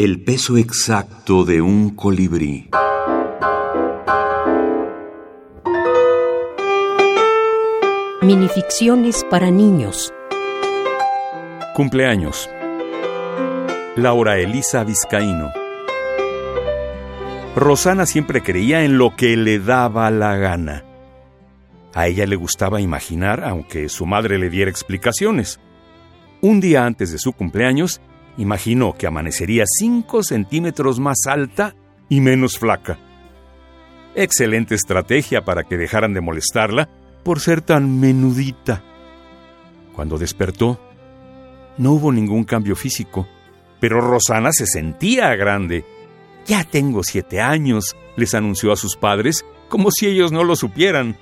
El peso exacto de un colibrí. Minificciones para niños. Cumpleaños. Laura Elisa Vizcaíno. Rosana siempre creía en lo que le daba la gana. A ella le gustaba imaginar, aunque su madre le diera explicaciones. Un día antes de su cumpleaños, imaginó que amanecería 5 centímetros más alta y menos flaca. Excelente estrategia para que dejaran de molestarla por ser tan menudita. Cuando despertó, no hubo ningún cambio físico, pero Rosana se sentía grande. Ya tengo siete años, les anunció a sus padres, como si ellos no lo supieran.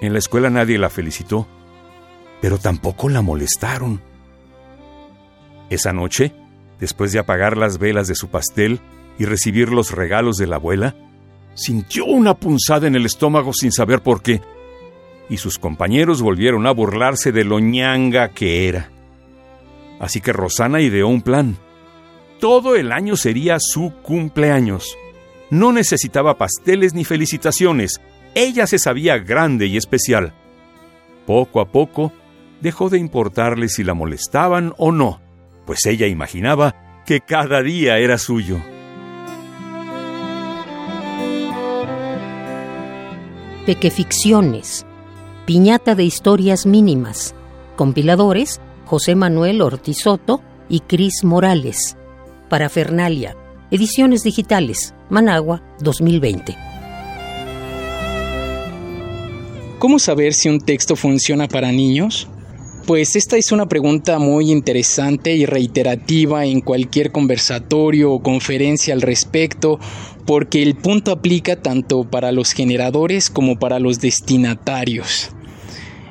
En la escuela nadie la felicitó, pero tampoco la molestaron. Esa noche, después de apagar las velas de su pastel y recibir los regalos de la abuela, sintió una punzada en el estómago sin saber por qué, y sus compañeros volvieron a burlarse de lo ñanga que era. Así que Rosana ideó un plan. Todo el año sería su cumpleaños. No necesitaba pasteles ni felicitaciones. Ella se sabía grande y especial. Poco a poco, dejó de importarle si la molestaban o no, pues ella imaginaba que cada día era suyo. Pequeficciones. Piñata de historias mínimas. Compiladores José Manuel Ortizoto y Cris Morales. Parafernalia. Ediciones digitales. Managua 2020. ¿Cómo saber si un texto funciona para niños? Pues esta es una pregunta muy interesante y reiterativa en cualquier conversatorio o conferencia al respecto, porque el punto aplica tanto para los generadores como para los destinatarios.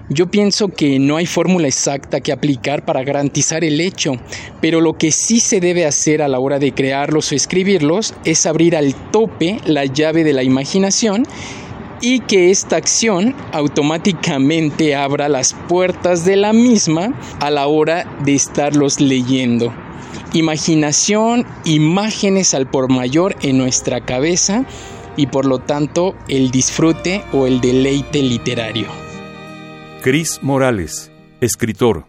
Yo pienso que no hay fórmula exacta que aplicar para garantizar el hecho, pero lo que sí se debe hacer a la hora de crearlos o escribirlos es abrir al tope la llave de la imaginación y que esta acción automáticamente abra las puertas de la misma a la hora de estarlos leyendo. Imaginación, imágenes al por mayor en nuestra cabeza y por lo tanto el disfrute o el deleite literario. Cris Morales, escritor,